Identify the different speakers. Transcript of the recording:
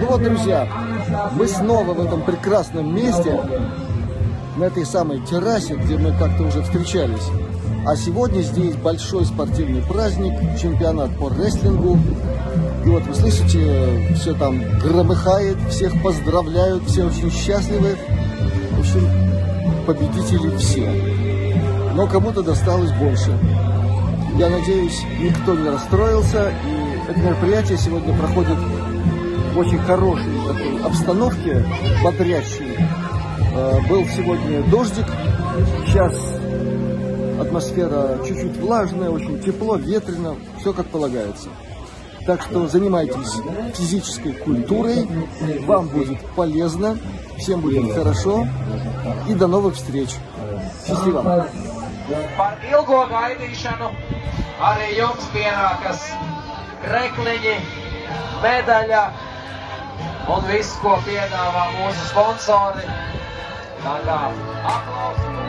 Speaker 1: Ну вот, друзья, мы снова в этом прекрасном месте, на этой самой террасе, где мы как-то уже встречались. А сегодня здесь большой спортивный праздник, чемпионат по рестлингу. И вот вы слышите, все там громыхает, всех поздравляют, все очень счастливы. В общем, победители все. Но кому-то досталось больше. Я надеюсь, никто не расстроился. И это мероприятие сегодня проходит в очень хорошей такой обстановке, бодрящей. Э, был сегодня дождик, сейчас атмосфера чуть-чуть влажная, очень тепло, ветрено, все как полагается. Так что занимайтесь физической культурой, вам будет полезно, всем будет хорошо и до новых встреч. Счастливо!
Speaker 2: Par ilgo gaidīšanu arī jums pienākas krekliņi, medaļa un viss, ko piedāvā mūsu sponsori. Tā kā aplausi!